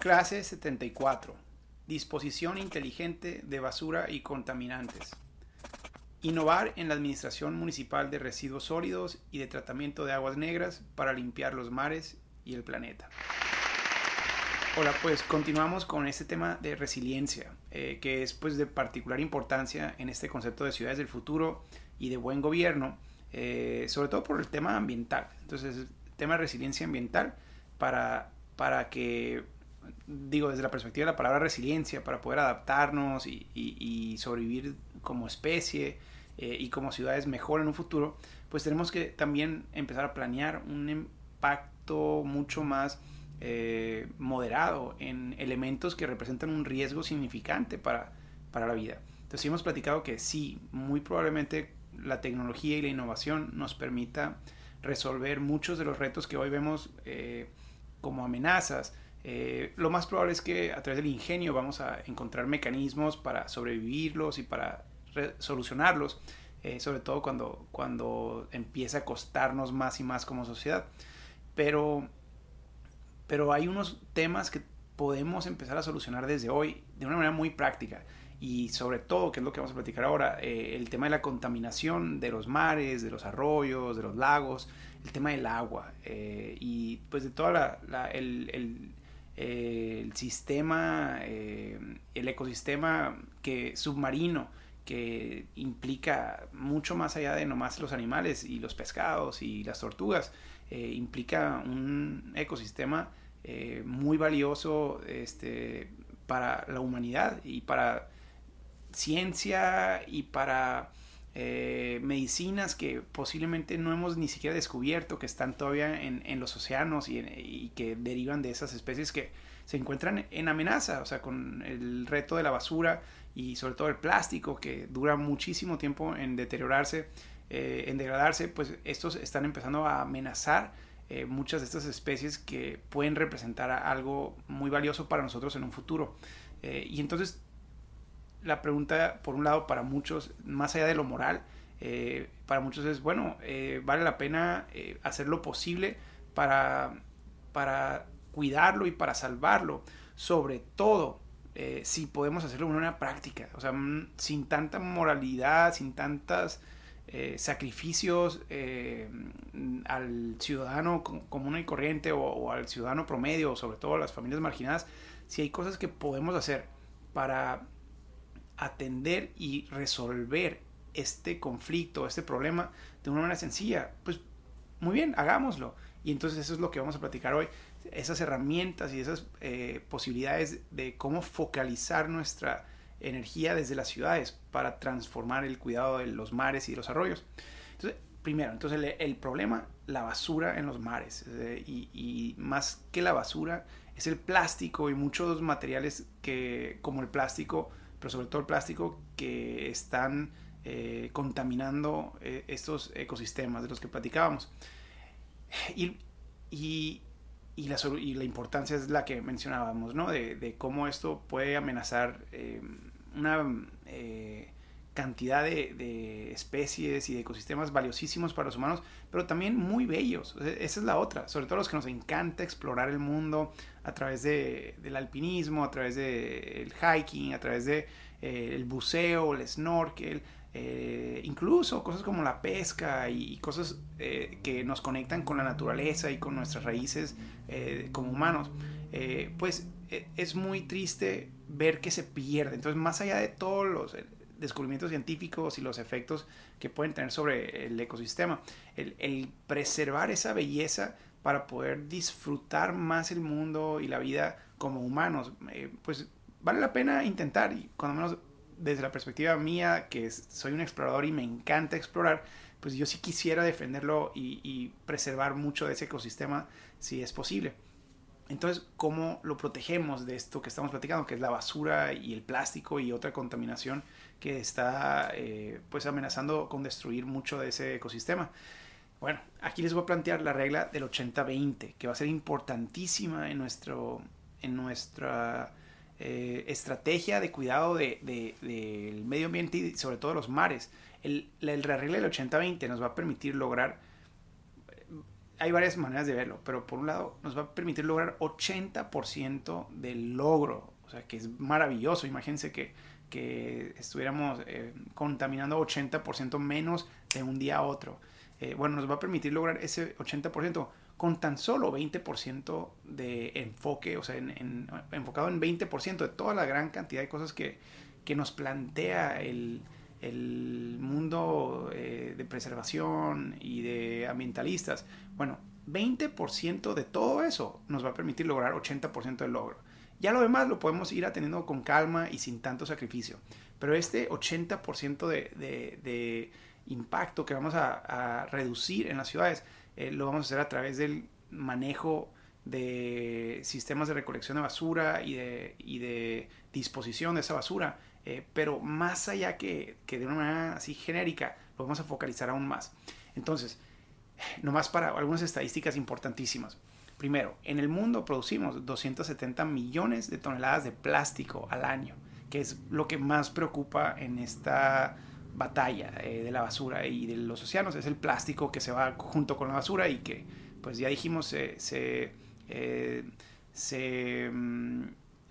Clase 74. Disposición inteligente de basura y contaminantes. Innovar en la administración municipal de residuos sólidos y de tratamiento de aguas negras para limpiar los mares y el planeta. Hola, pues continuamos con este tema de resiliencia, eh, que es pues de particular importancia en este concepto de ciudades del futuro y de buen gobierno, eh, sobre todo por el tema ambiental. Entonces, el tema de resiliencia ambiental para, para que, digo, desde la perspectiva de la palabra resiliencia, para poder adaptarnos y, sobrevivir como especie eh, y como ciudades mejor en un futuro, pues tenemos que también empezar a planear un impacto mucho más eh, moderado en elementos que representan un riesgo significante para, para la vida. Entonces hemos platicado que sí, muy probablemente la tecnología y la innovación nos permita resolver muchos de los retos que hoy vemos eh, como amenazas. Eh, lo más probable es que a través del ingenio vamos a encontrar mecanismos para sobrevivirlos y para solucionarlos, sobre todo cuando, cuando empieza a costarnos más y más como sociedad. Pero pero hay unos temas que podemos empezar a solucionar desde hoy de una manera muy práctica. Y sobre todo, que es lo que vamos a platicar ahora, eh, el tema de la contaminación de los mares, de los arroyos, de los lagos, el tema del agua eh, y pues de todo el, eh, el, sistema, el ecosistema que, submarino que implica mucho más allá de nomás los animales y los pescados y las tortugas, implica un ecosistema eh, muy valioso este, para la humanidad y para ciencia y para eh, medicinas que posiblemente no hemos ni siquiera descubierto que están todavía en, los océanos y, que derivan de esas especies que se encuentran en amenaza, o sea, con el reto de la basura y sobre todo el plástico que dura muchísimo tiempo en deteriorarse, eh, en degradarse, pues estos están empezando a amenazar eh, muchas de estas especies que pueden representar algo muy valioso para nosotros en un futuro. Y entonces la pregunta, por un lado, para muchos, más allá de lo moral, eh, para muchos es, bueno, vale la pena hacer lo posible para, para cuidarlo y para salvarlo, sobre todo si podemos hacerlo de una práctica, o sea, mm, sin tanta moralidad, sin tantas eh, sacrificios eh, al ciudadano común y corriente o, al ciudadano promedio, o sobre todo a las familias marginadas, si hay cosas que podemos hacer para atender y resolver este conflicto, este problema de una manera sencilla, pues muy bien, hagámoslo. Y entonces eso es lo que vamos a platicar hoy, esas herramientas y esas eh, posibilidades de cómo focalizar nuestra energía desde las ciudades para transformar el cuidado de los mares y de los arroyos. Entonces, primero, entonces el, problema, la basura en los mares. Eh, y, más que la basura, es el plástico y muchos materiales que, como el plástico, pero sobre todo el plástico, que están eh, contaminando eh, estos ecosistemas de los que platicábamos. Y, y, la, y, la, importancia es la que mencionábamos, ¿no? De, de cómo esto puede amenazar una eh, cantidad de, especies y de ecosistemas valiosísimos para los humanos, pero también muy bellos. Esa es la otra, sobre todo los que nos encanta explorar el mundo a través del alpinismo, a través del hiking, a través del de, buceo, el snorkel. Eh, incluso cosas como la pesca y, cosas que nos conectan con la naturaleza y con nuestras raíces como humanos, pues e, es muy triste ver que se pierde. Entonces, más allá de todos los eh, descubrimientos científicos y los efectos que pueden tener sobre el ecosistema, el, preservar esa belleza para poder disfrutar más el mundo y la vida como humanos, eh, pues vale la pena intentar y cuando menos desde la perspectiva mía, que soy un explorador y me encanta explorar, pues yo sí quisiera defenderlo y preservar mucho de ese ecosistema si es posible. Entonces, ¿cómo lo protegemos de esto que estamos platicando, que es la basura y el plástico y otra contaminación que está eh, pues amenazando con destruir mucho de ese ecosistema? Bueno, aquí les voy a plantear la regla del 80-20, que va a ser importantísima en, nuestro, en nuestra eh, estrategia de cuidado del de, medio ambiente y sobre todo los mares. El, regla del 80-20 nos va a permitir lograr hay varias maneras de verlo, pero por un lado nos va a permitir lograr 80% del logro, o sea, que es maravilloso. Imagínense que, que estuviéramos eh, contaminando 80% menos de un día a otro. Eh, bueno, nos va a permitir lograr ese 80% con tan solo 20% de enfoque, o sea, en, enfocado en 20% de toda la gran cantidad de cosas que, que nos plantea el, el mundo eh, de preservación y de ambientalistas. Bueno, 20% de todo eso nos va a permitir lograr 80% del logro. Ya lo demás lo podemos ir atendiendo con calma y sin tanto sacrificio. Pero este 80% de, de, impacto que vamos a, reducir en las ciudades eh, lo vamos a hacer a través del manejo de sistemas de recolección de basura y de, y de disposición de esa basura eh, pero más allá que, que, de una manera así genérica, lo vamos a focalizar aún más. Entonces, nomás para algunas estadísticas importantísimas. Primero, en el mundo producimos 270 millones de toneladas de plástico al año, que es lo que más preocupa en esta batalla eh, de la basura y de los océanos. Es el plástico que se va junto con la basura y que, pues ya dijimos, se, se, eh, mm,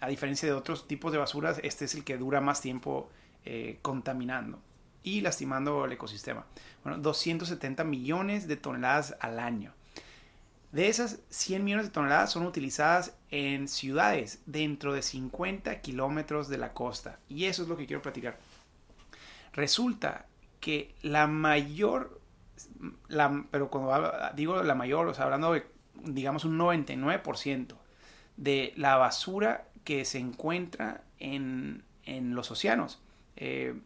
a diferencia de otros tipos de basuras, este es el que dura más tiempo eh, contaminando y lastimando el ecosistema. Bueno, 270 millones de toneladas al año. De esas 100 millones de toneladas son utilizadas en ciudades dentro de 50 kilómetros de la costa. Y eso es lo que quiero platicar. Resulta que la mayor, la, pero cuando digo la mayor, o sea, hablando de, digamos, un 99% de la basura que se encuentra en, los océanos. Eh,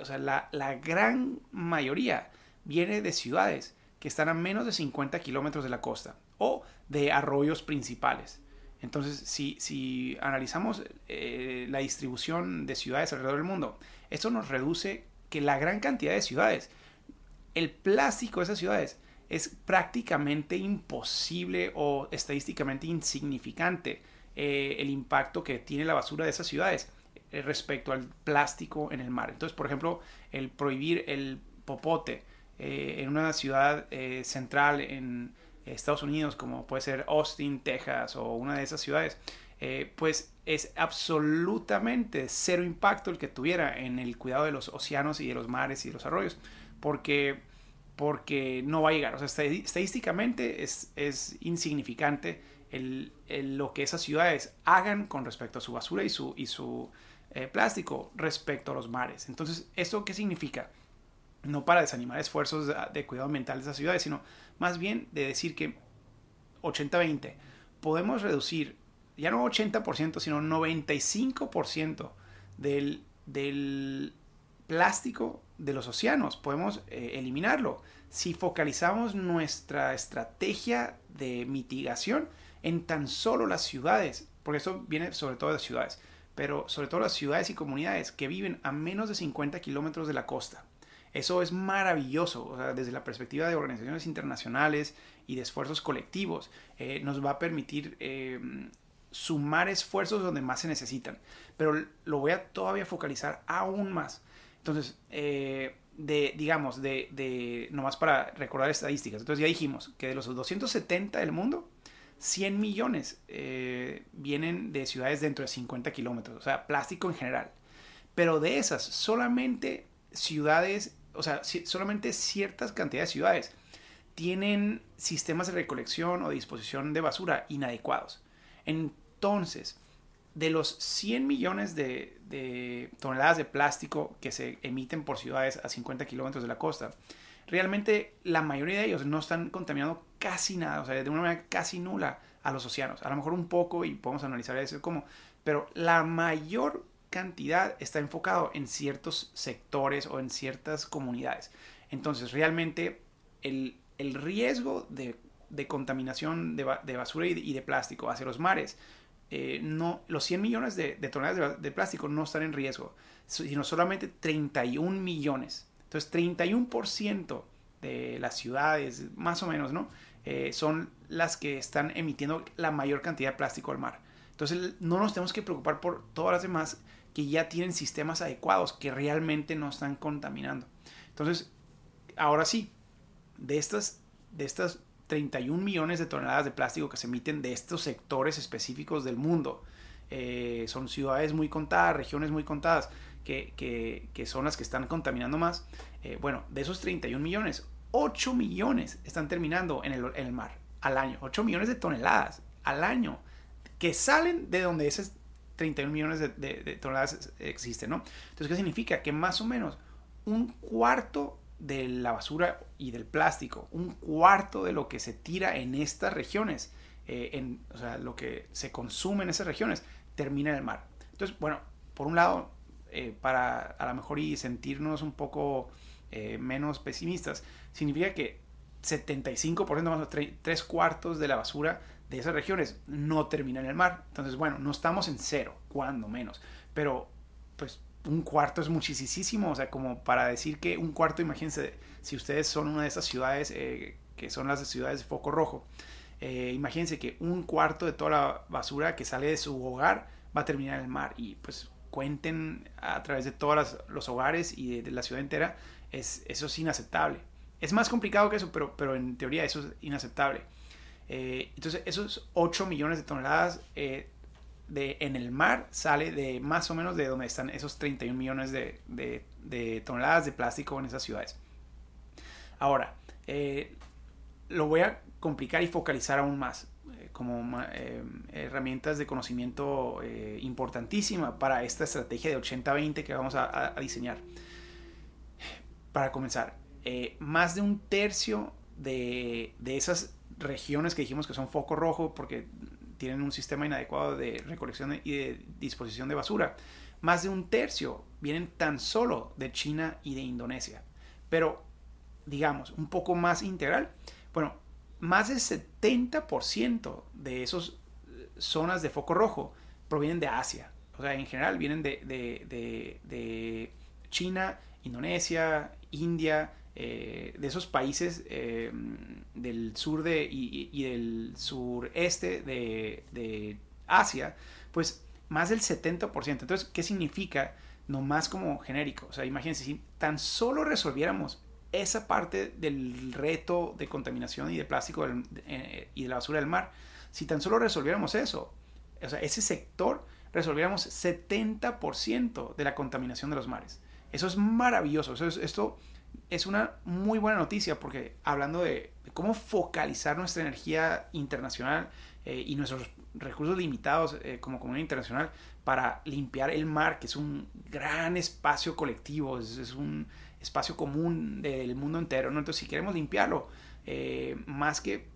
o sea, la, gran mayoría viene de ciudades que están a menos de 50 kilómetros de la costa o de arroyos principales. Entonces, si, si analizamos eh, la distribución de ciudades alrededor del mundo, esto nos reduce que la gran cantidad de ciudades, el plástico de esas ciudades es prácticamente imposible o estadísticamente insignificante eh, el impacto que tiene la basura de esas ciudades eh, respecto al plástico en el mar. Entonces, por ejemplo, el prohibir el popote en una ciudad central en Estados Unidos, como puede ser Austin, Texas o una de esas ciudades, pues es absolutamente cero impacto el que tuviera en el cuidado de los océanos y de los mares y de los arroyos, porque, porque no va a llegar. O sea, estadísticamente es, es insignificante lo que esas ciudades hagan con respecto a su basura y su, y su eh, plástico respecto a los mares. Entonces, ¿esto qué significa? No para desanimar esfuerzos de, cuidado ambiental de esas ciudades, sino más bien de decir que 80-20 podemos reducir ya no 80%, sino 95% del, del plástico de los océanos. Podemos eh, eliminarlo si focalizamos nuestra estrategia de mitigación en tan solo las ciudades, porque eso viene sobre todo de las ciudades, pero sobre todo las ciudades y comunidades que viven a menos de 50 kilómetros de la costa. Eso es maravilloso, desde la perspectiva de organizaciones internacionales y de esfuerzos colectivos, eh, nos va a permitir eh, sumar esfuerzos donde más se necesitan. Pero lo voy a todavía focalizar aún más. Entonces, eh, de, digamos, de, de, nomás para recordar estadísticas. Entonces ya dijimos que de los 270 del mundo, 100 millones vienen de ciudades dentro de 50 kilómetros, o sea, plástico en general. Pero de esas, solamente ciudades, o sea, solamente ciertas cantidades de ciudades tienen sistemas de recolección o disposición de basura inadecuados. Entonces, de los 100 millones de, de toneladas de plástico que se emiten por ciudades a 50 kilómetros de la costa, realmente la mayoría de ellos no están contaminando casi nada, o sea, de una manera casi nula a los océanos. A lo mejor un poco y podemos analizar eso como, pero la mayor cantidad está enfocado en ciertos sectores o en ciertas comunidades. Entonces, realmente el, riesgo de, contaminación de, basura y de, plástico hacia los mares, eh, no, los 100 millones de, toneladas de, plástico no están en riesgo, sino solamente 31 millones. Entonces, 31% de las ciudades, más o menos, ¿no? Eh, son las que están emitiendo la mayor cantidad de plástico al mar. Entonces, no nos tenemos que preocupar por todas las demás que ya tienen sistemas adecuados, que realmente no están contaminando. Entonces, ahora sí, de estas, de estas 31 millones de toneladas de plástico que se emiten de estos sectores específicos del mundo. Eh, son ciudades muy contadas, regiones muy contadas, que, que, son las que están contaminando más. Eh, bueno, de esos 31 millones, 8 millones están terminando en el, mar al año. 8 millones de toneladas al año que salen de donde esos 31 millones de, toneladas existen, ¿no? Entonces, ¿qué significa? Que más o menos un cuarto de la basura y del plástico, un cuarto de lo que se tira en estas regiones, eh, o sea, lo que se consume en esas regiones, termina en el mar. Entonces, bueno, por un lado, eh, para a lo mejor y sentirnos un poco eh, menos pesimistas, significa que 75%, más o tres cuartos de la basura de esas regiones no termina en el mar. Entonces, bueno, no estamos en cero, cuando menos. Pero, pues, un cuarto es muchísimo, o sea, como para decir que un cuarto, imagínense, si ustedes son una de esas ciudades eh, que son las ciudades de foco rojo, eh, imagínense que un cuarto de toda la basura que sale de su hogar va a terminar en el mar y pues cuenten a través de todos los hogares y de, la ciudad entera, es, eso es inaceptable. Es más complicado que eso, pero, pero en teoría eso es inaceptable. Eh, entonces, esos 8 millones de toneladas de, en el mar sale de más o menos de donde están esos 31 millones de, toneladas de plástico en esas ciudades. Ahora, eh, lo voy a complicar y focalizar aún más eh, como eh, herramientas de conocimiento importantísima para esta estrategia de 80-20 que vamos a, diseñar. Para comenzar, más de un tercio de, de esas regiones que dijimos que son foco rojo, porque tienen un sistema inadecuado de recolección y de disposición de basura. Más de un tercio vienen tan solo de China y de Indonesia. Pero, digamos, un poco más integral. Bueno, más del 70% de esas zonas de foco rojo provienen de Asia. O sea, en general vienen de, de China, Indonesia, India, eh, de esos países eh, del sur de, y, del sureste de, de, Asia, pues más del 70%. Entonces, ¿qué significa? No más como genérico. O sea, imagínense, si tan solo resolviéramos esa parte del reto de contaminación y de plástico eh, y de la basura del mar, si tan solo resolviéramos eso, o sea, ese sector, resolviéramos 70% de la contaminación de los mares. Eso es maravilloso. Eso es, esto es una muy buena noticia porque hablando de, cómo focalizar nuestra energía internacional eh, y nuestros recursos limitados eh, como comunidad internacional para limpiar el mar, que es un gran espacio colectivo, es, un espacio común del mundo entero. ¿no? Entonces, si queremos limpiarlo, eh, más que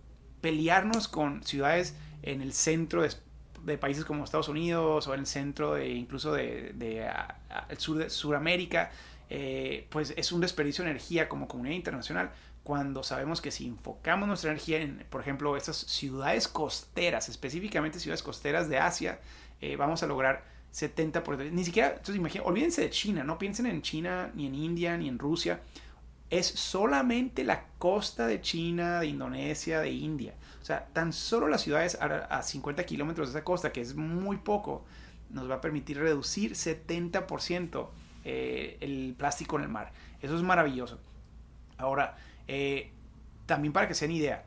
pelearnos con ciudades en el centro de, países como Estados Unidos o en el centro de incluso de, el sur de Sudamérica, eh, pues es un desperdicio de energía como comunidad internacional cuando sabemos que si enfocamos nuestra energía en, por ejemplo, estas ciudades costeras, específicamente ciudades costeras de Asia, eh, vamos a lograr 70%. Ni siquiera, entonces imagínense, olvídense de China, no piensen en China, ni en India, ni en Rusia. Es solamente la costa de China, de Indonesia, de India. O sea, tan solo las ciudades a, a 50 kilómetros de esa costa, que es muy poco, nos va a permitir reducir 70% eh, el plástico en el mar. Eso es maravilloso. Ahora, eh, también para que se den idea,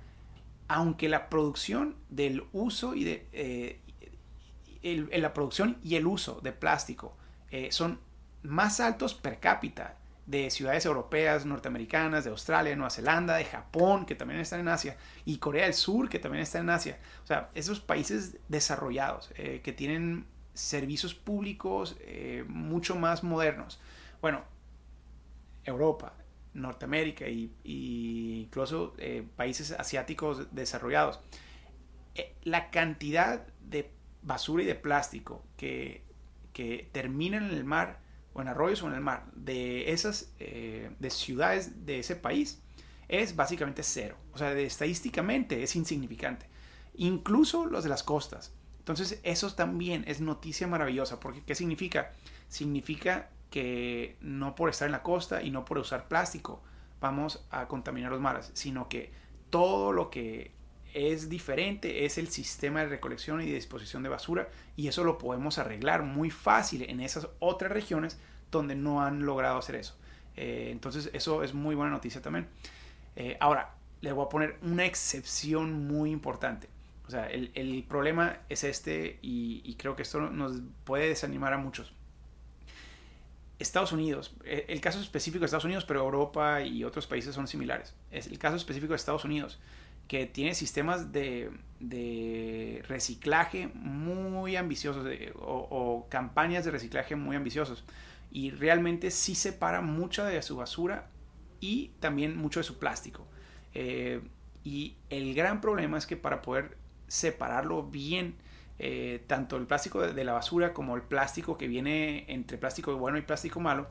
aunque la producción del uso y de eh, la producción y el uso de plástico son más altos per cápita de ciudades europeas, norteamericanas, de Australia, Nueva Zelanda, de Japón, que también están en Asia, y Corea del Sur, que también está en Asia. O sea, esos países desarrollados que tienen servicios públicos eh, mucho más modernos. Bueno, Europa, Norteamérica y, incluso eh, países asiáticos desarrollados. Eh, la cantidad de basura y de plástico que, que termina en el mar o en arroyos o en el mar de esas de ciudades de ese país es básicamente cero. O sea, estadísticamente es insignificante. Incluso los de las costas. Entonces, eso también es noticia maravillosa, porque ¿qué significa? Significa que no por estar en la costa y no por usar plástico vamos a contaminar los mares, sino que todo lo que es diferente es el sistema de recolección y disposición de basura y eso lo podemos arreglar muy fácil en esas otras regiones donde no han logrado hacer eso. Eh, entonces eso es muy buena noticia también. Eh, ahora, le voy a poner una excepción muy importante. O sea, el, problema es este y, creo que esto nos puede desanimar a muchos. Estados Unidos, e, el caso específico de Estados Unidos, pero Europa y otros países son similares. Es el caso específico de Estados Unidos, que tiene sistemas de, reciclaje muy ambiciosos o, o, campañas de reciclaje muy ambiciosos. Y realmente sí separa mucha de su basura y también mucho de su plástico. Eh, y el gran problema es que para poder separarlo bien, eh, tanto el plástico de, la basura como el plástico que viene entre plástico bueno y plástico malo,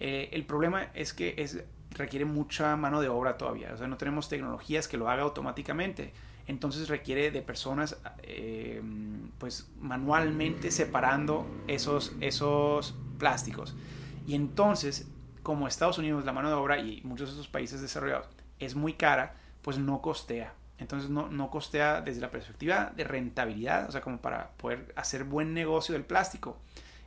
eh, el problema es que es, requiere mucha mano de obra todavía. O sea, no tenemos tecnologías que lo haga automáticamente. Entonces requiere de personas pues manualmente separando esos, esos plásticos. Y entonces, como Estados Unidos, la mano de obra y muchos de esos países desarrollados es muy cara, pues no costea. Entonces no, no costea desde la perspectiva de rentabilidad, o sea, como para poder hacer buen negocio del plástico.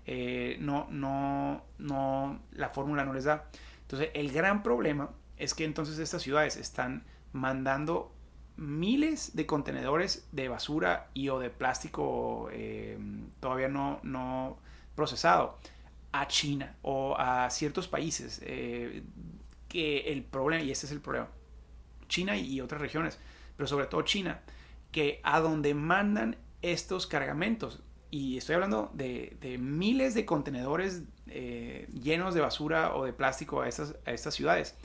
Eh, no, no, no, la fórmula no les da. Entonces el gran problema es que entonces estas ciudades están mandando miles de contenedores de basura y o de plástico eh, todavía no, no procesado a China o a ciertos países eh, que el problema, y este es el problema, China y otras regiones, pero sobre todo China, que a donde mandan estos cargamentos, y estoy hablando de, miles de contenedores eh, llenos de basura o de plástico a estas, a estas ciudades.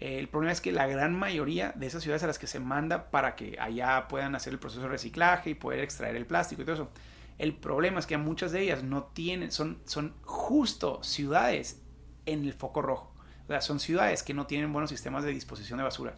el problema es que la gran mayoría de esas ciudades a las que se manda para que allá puedan hacer el proceso de reciclaje y poder extraer el plástico y todo eso, el problema es que muchas de ellas no tienen, son, son justo ciudades en el foco rojo. O sea, son ciudades que no tienen buenos sistemas de disposición de basura.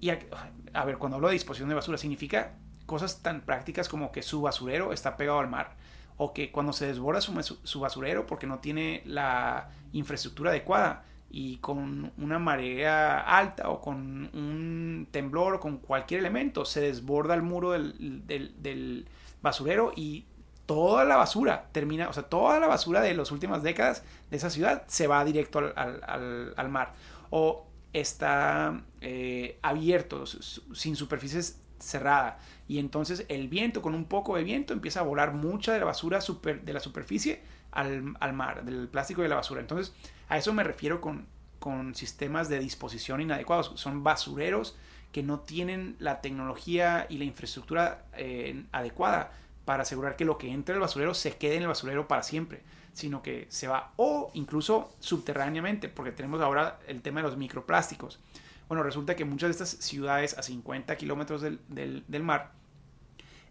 Y a, ver, cuando hablo de disposición de basura, significa cosas tan prácticas como que su basurero está pegado al mar. O que cuando se desborda su, basurero porque no tiene la infraestructura adecuada y con una marea alta o con un temblor o con cualquier elemento se desborda el muro del, basurero y toda la basura termina, o sea, toda la basura de las últimas décadas de esa ciudad se va directo al, al mar. O está eh, abierto, sin superficies cerrada. Y entonces el viento, con un poco de viento, empieza a volar mucha de la basura super, de la superficie al, al, mar, del plástico de la basura. Entonces, a eso me refiero con, con sistemas de disposición inadecuados. Son basureros que no tienen la tecnología y la infraestructura eh, adecuada para asegurar que lo que entra el basurero se quede en el basurero para siempre sino que se va o incluso subterráneamente, porque tenemos ahora el tema de los microplásticos. Bueno, resulta que muchas de estas ciudades a 50 kilómetros del, mar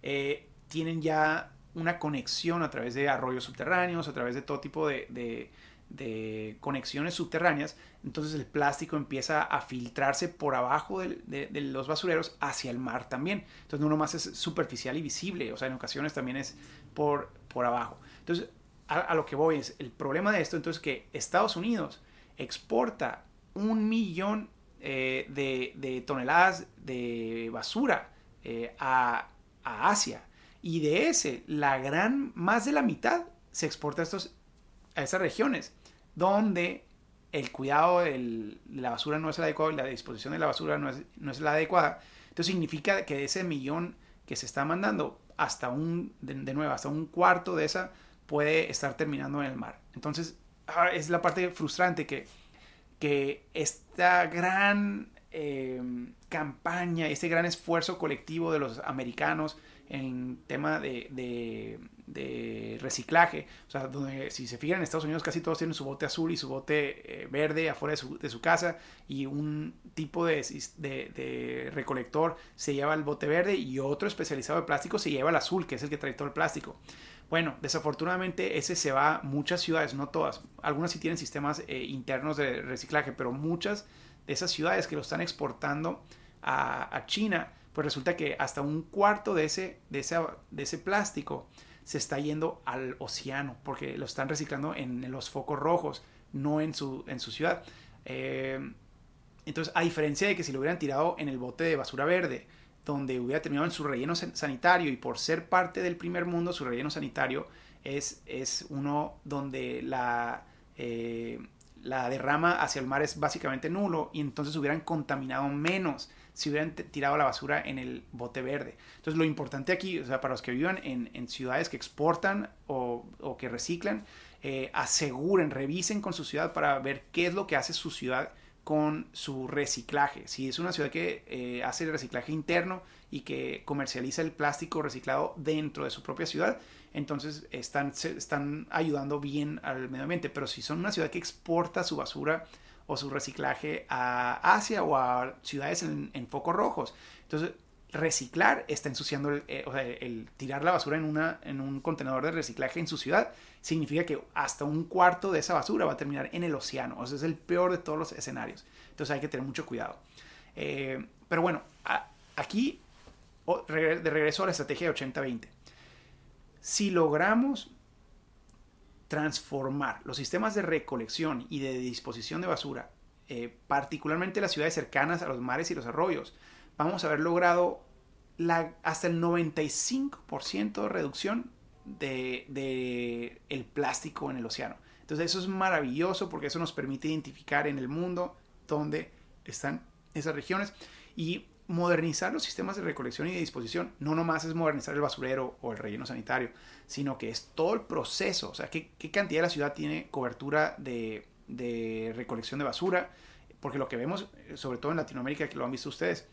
eh, tienen ya una conexión a través de arroyos subterráneos, a través de todo tipo de, de conexiones subterráneas. Entonces el plástico empieza a filtrarse por abajo de, los basureros hacia el mar también. Entonces no nomás es superficial y visible, o sea, en ocasiones también es por, por abajo. Entonces a, lo que voy es, el problema de esto entonces es que Estados Unidos exporta un millón eh, de, toneladas de basura eh, a, Asia. Y de ese, la gran, más de la mitad se exporta a, estos, a estas regiones, donde el cuidado de la basura no es el adecuado y la disposición de la basura no es, no es la adecuada. Entonces significa que de ese millón que se está mandando, hasta un, de nuevo, hasta un cuarto de esa puede estar terminando en el mar. Entonces, ah, es la parte frustrante que, que esta gran eh, campaña, este gran esfuerzo colectivo de los americanos en tema de, reciclaje, o sea, donde si se fijan en Estados Unidos casi todos tienen su bote azul y su bote eh, verde afuera de su, de su, casa y un tipo de, de, recolector se lleva el bote verde y otro especializado de plástico se lleva el azul, que es el que trae todo el plástico. Bueno, desafortunadamente ese se va a muchas ciudades, no todas. Algunas sí tienen sistemas eh, internos de reciclaje, pero muchas de esas ciudades que lo están exportando a, China, pues resulta que hasta un cuarto de ese, de, de ese plástico se está yendo al océano, porque lo están reciclando en, los focos rojos, no en su, en su ciudad. Eh, entonces, a diferencia de que si lo hubieran tirado en el bote de basura verde, donde hubiera terminado en su relleno sanitario y por ser parte del primer mundo, su relleno sanitario es, es uno donde la, eh, la derrama hacia el mar es básicamente nulo y entonces hubieran contaminado menos si hubieran tirado la basura en el bote verde. Entonces lo importante aquí, o sea, para los que vivan en, ciudades que exportan o, que reciclan, eh, aseguren, revisen con su ciudad para ver qué es lo que hace su ciudad con su reciclaje. Si es una ciudad que eh, hace el reciclaje interno y que comercializa el plástico reciclado dentro de su propia ciudad, entonces están, están ayudando bien al medio ambiente. Pero si son una ciudad que exporta su basura o su reciclaje a Asia o a ciudades en, focos rojos, entonces reciclar está ensuciando, el, eh, o sea, el tirar la basura en, una, en un contenedor de reciclaje en su ciudad significa que hasta un cuarto de esa basura va a terminar en el océano. O es el peor de todos los escenarios. Entonces hay que tener mucho cuidado. Eh, pero bueno, aquí de regreso a la estrategia de 80-20. Si logramos transformar los sistemas de recolección y de disposición de basura, eh, particularmente las ciudades cercanas a los mares y los arroyos, vamos a haber logrado hasta el 95% de reducción de, el plástico en el océano. Entonces eso es maravilloso porque eso nos permite identificar en el mundo dónde están esas regiones y modernizar los sistemas de recolección y de disposición. No nomás es modernizar el basurero o el relleno sanitario, sino que es todo el proceso. O sea, qué, cantidad de la ciudad tiene cobertura de, recolección de basura. Porque lo que vemos, sobre todo en Latinoamérica, que lo han visto ustedes,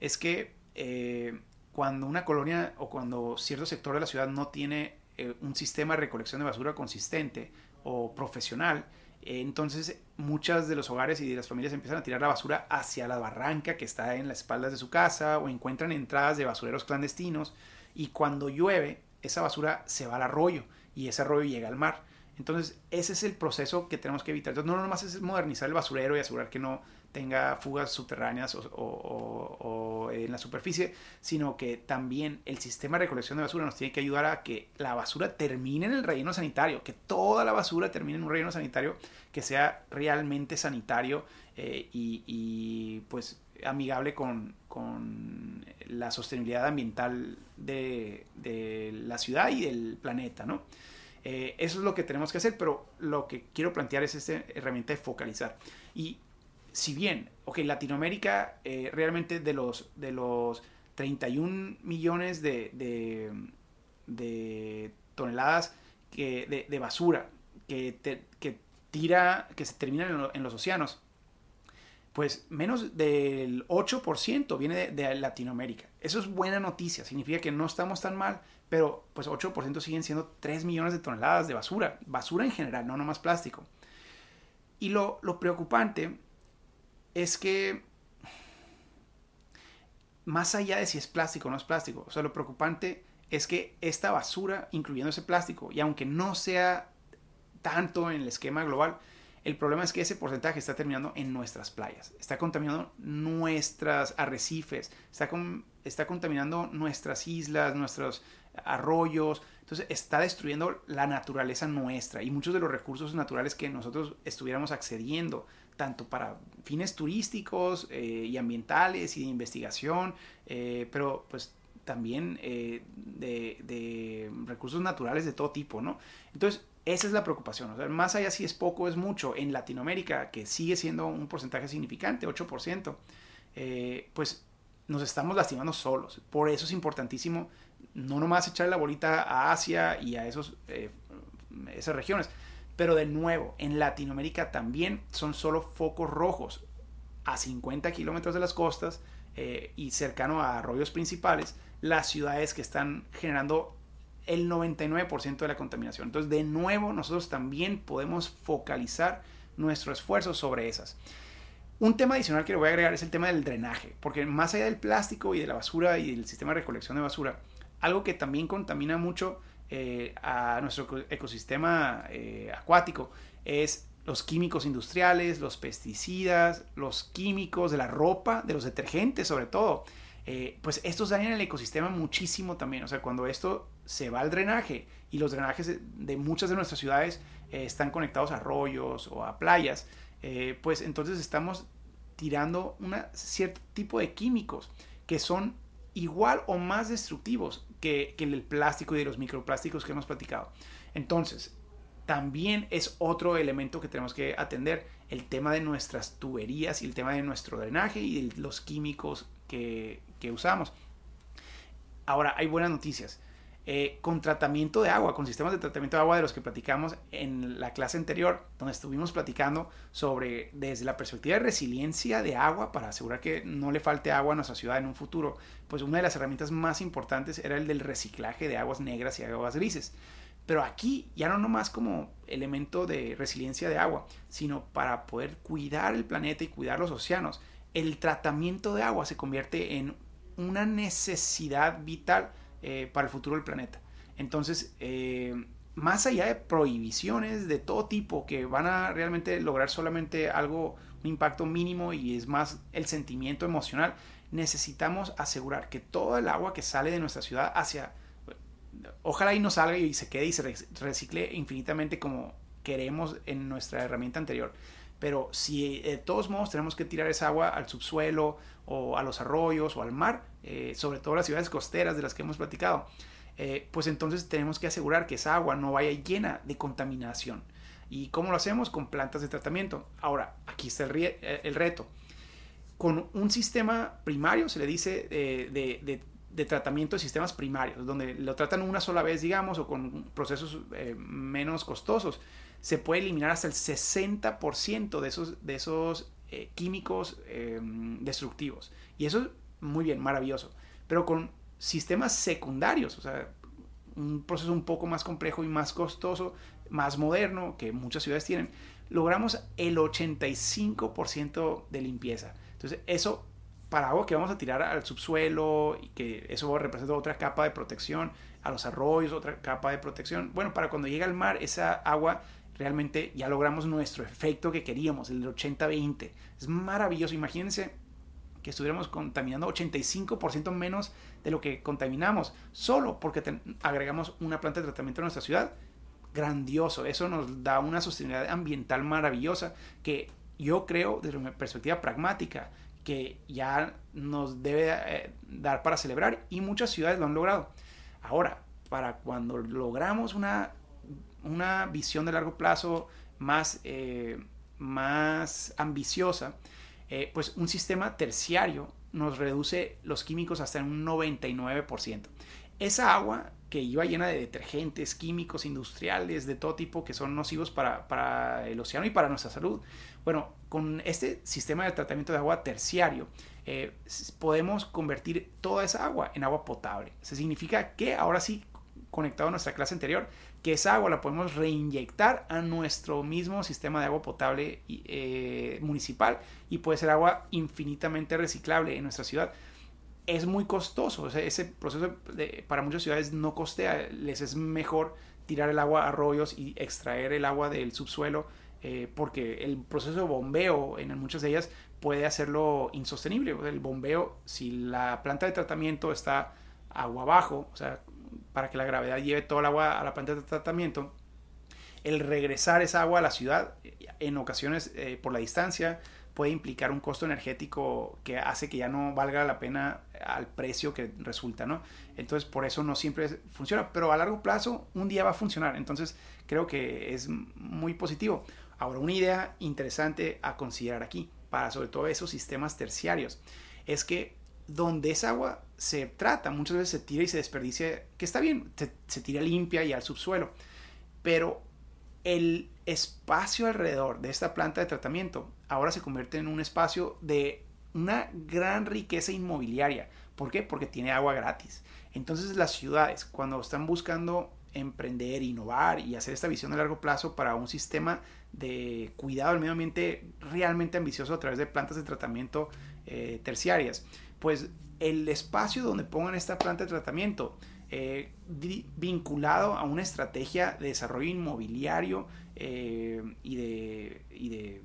es que eh, cuando una colonia o cuando cierto sector de la ciudad no tiene eh, un sistema de recolección de basura consistente o profesional, entonces muchas de los hogares y de las familias empiezan a tirar la basura hacia la barranca que está en las espaldas de su casa o encuentran entradas de basureros clandestinos y cuando llueve esa basura se va al arroyo y ese arroyo llega al mar. Entonces ese es el proceso que tenemos que evitar. Entonces no nomás es modernizar el basurero y asegurar que no tenga fugas subterráneas o, en la superficie, sino que también el sistema de recolección de basura nos tiene que ayudar a que la basura termine en el relleno sanitario, que toda la basura termine en un relleno sanitario que sea realmente sanitario eh, y, pues amigable con, la sostenibilidad ambiental de, la ciudad y del planeta, ¿no? Eh, eso es lo que tenemos que hacer, pero lo que quiero plantear es esta herramienta de focalizar. Y si bien, ok, Latinoamérica eh, realmente de los, de los 31 millones de, de, toneladas que, de, basura que, que, tira, que se terminan en, los océanos, pues menos del 8% viene de, Latinoamérica. Eso es buena noticia, significa que no estamos tan mal, pero pues 8% siguen siendo 3 millones de toneladas de basura, basura en general, no nomás plástico. Y lo, lo preocupante es que más allá de si es plástico o no es plástico, o sea, lo preocupante es que esta basura, incluyendo ese plástico, y aunque no sea tanto en el esquema global, el problema es que ese porcentaje está terminando en nuestras playas, está contaminando nuestras arrecifes, está, está contaminando nuestras islas, nuestros arroyos, entonces está destruyendo la naturaleza nuestra y muchos de los recursos naturales que nosotros estuviéramos accediendo tanto para fines turísticos eh, y ambientales y de investigación, eh, pero pues también eh, de, recursos naturales de todo tipo, ¿no? Entonces, esa es la preocupación. O sea, más allá si es poco, es mucho. En Latinoamérica, que sigue siendo un porcentaje significante, 8%, pues nos estamos lastimando solos. Por eso es importantísimo no nomás echar la bolita a Asia y a esos, esas regiones, pero de nuevo, en Latinoamérica también son solo focos rojos a 50 kilómetros de las costas eh, y cercano a arroyos principales, las ciudades que están generando el 99% de la contaminación. Entonces, de nuevo, nosotros también podemos focalizar nuestro esfuerzo sobre esas. Un tema adicional que le voy a agregar es el tema del drenaje, porque más allá del plástico y de la basura y del sistema de recolección de basura, algo que también contamina mucho eh, a nuestro ecosistema eh, acuático es los químicos industriales, los pesticidas, los químicos de la ropa, de los detergentes sobre todo. Eh, pues estos dañan el ecosistema muchísimo también. O sea, cuando esto se va al drenaje y los drenajes de, muchas de nuestras ciudades están conectados a arroyos o a playas, pues entonces estamos tirando un cierto tipo de químicos que son igual o más destructivos que, el plástico y de los microplásticos que hemos platicado. Entonces, también es otro elemento que tenemos que atender, el tema de nuestras tuberías y el tema de nuestro drenaje y de los químicos que, que usamos. Ahora, hay buenas noticias. Eh, con tratamiento de agua, con sistemas de tratamiento de agua de los que platicamos en la clase anterior, donde estuvimos platicando sobre desde la perspectiva de resiliencia de agua para asegurar que no le falte agua a nuestra ciudad en un futuro, pues una de las herramientas más importantes era el del reciclaje de aguas negras y aguas grises. Pero aquí ya no nomás como elemento de resiliencia de agua, sino para poder cuidar el planeta y cuidar los océanos. El tratamiento de agua se convierte en una necesidad vital eh, para el futuro del planeta. Entonces, eh, más allá de prohibiciones de todo tipo que van a realmente lograr solamente algo, un impacto mínimo y es más el sentimiento emocional, necesitamos asegurar que todo el agua que sale de nuestra ciudad hacia, ojalá y no salga y se quede y se recicle infinitamente como queremos en nuestra herramienta anterior. Pero si de todos modos tenemos que tirar esa agua al subsuelo o a los arroyos o al mar, eh, sobre todo las ciudades costeras de las que hemos platicado, eh, pues entonces tenemos que asegurar que esa agua no vaya llena de contaminación. ¿Y cómo lo hacemos? Con plantas de tratamiento. Ahora, aquí está el, eh, el reto. Con un sistema primario, se le dice de, de, de, tratamiento de sistemas primarios, donde lo tratan una sola vez, digamos, o con procesos menos costosos, se puede eliminar hasta el 60% de esos, de esos eh, químicos em, destructivos. Y eso es muy bien, maravilloso. Pero con sistemas secundarios, o sea, un proceso un poco más complejo y más costoso, más moderno, que muchas ciudades tienen, logramos el 85% de limpieza. Entonces, eso para algo que vamos a tirar al subsuelo y que eso representa otra capa de protección, a los arroyos, otra capa de protección. Bueno, para cuando llega al mar, esa agua realmente ya logramos nuestro efecto que queríamos, el 80-20. Es maravilloso. Imagínense que estuviéramos contaminando 85% menos de lo que contaminamos, solo porque agregamos una planta de tratamiento en nuestra ciudad. Grandioso. Eso nos da una sostenibilidad ambiental maravillosa que yo creo, desde mi perspectiva pragmática, que ya nos debe eh, dar para celebrar y muchas ciudades lo han logrado. Ahora, para cuando logramos una una visión de largo plazo más, eh, más ambiciosa, eh, pues un sistema terciario nos reduce los químicos hasta un 99%. Esa agua que iba llena de detergentes, químicos industriales de todo tipo que son nocivos para, el océano y para nuestra salud. Bueno, con este sistema de tratamiento de agua terciario, eh, podemos convertir toda esa agua en agua potable. Eso significa que ahora sí, conectado a nuestra clase anterior, que esa agua la podemos reinyectar a nuestro mismo sistema de agua potable eh, municipal y puede ser agua infinitamente reciclable en nuestra ciudad. Es muy costoso, ese proceso para muchas ciudades no costea, les es mejor tirar el agua a arroyos y extraer el agua del subsuelo eh, porque el proceso de bombeo en muchas de ellas puede hacerlo insostenible. El bombeo, si la planta de tratamiento está agua abajo, o sea, para que la gravedad lleve toda el agua a la planta de tratamiento, el regresar esa agua a la ciudad, en ocasiones eh, por la distancia, puede implicar un costo energético que hace que ya no valga la pena al precio que resulta, ¿no? Entonces, por eso no siempre funciona, pero a largo plazo un día va a funcionar, entonces creo que es muy positivo. Ahora, una idea interesante a considerar aquí, para sobre todo esos sistemas terciarios, es que donde esa agua se trata, muchas veces se tira y se desperdicia, que está bien, se, tira limpia y al subsuelo, pero el espacio alrededor de esta planta de tratamiento ahora se convierte en un espacio de una gran riqueza inmobiliaria. ¿Por qué? Porque tiene agua gratis. Entonces las ciudades, cuando están buscando emprender, innovar y hacer esta visión a largo plazo para un sistema de cuidado del medio ambiente realmente ambicioso a través de plantas de tratamiento eh, terciarias, pues el espacio donde pongan esta planta de tratamiento eh, vinculado a una estrategia de desarrollo inmobiliario eh, y de, eh,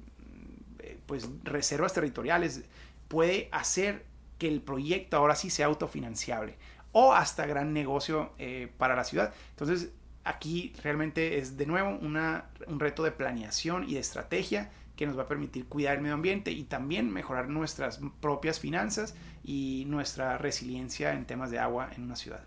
pues, reservas territoriales puede hacer que el proyecto ahora sí sea autofinanciable o hasta gran negocio para la ciudad. Entonces, aquí realmente es de nuevo un reto de planeación y de estrategia que nos va a permitir cuidar el medio ambiente y también mejorar nuestras propias finanzas y nuestra resiliencia en temas de agua en una ciudad.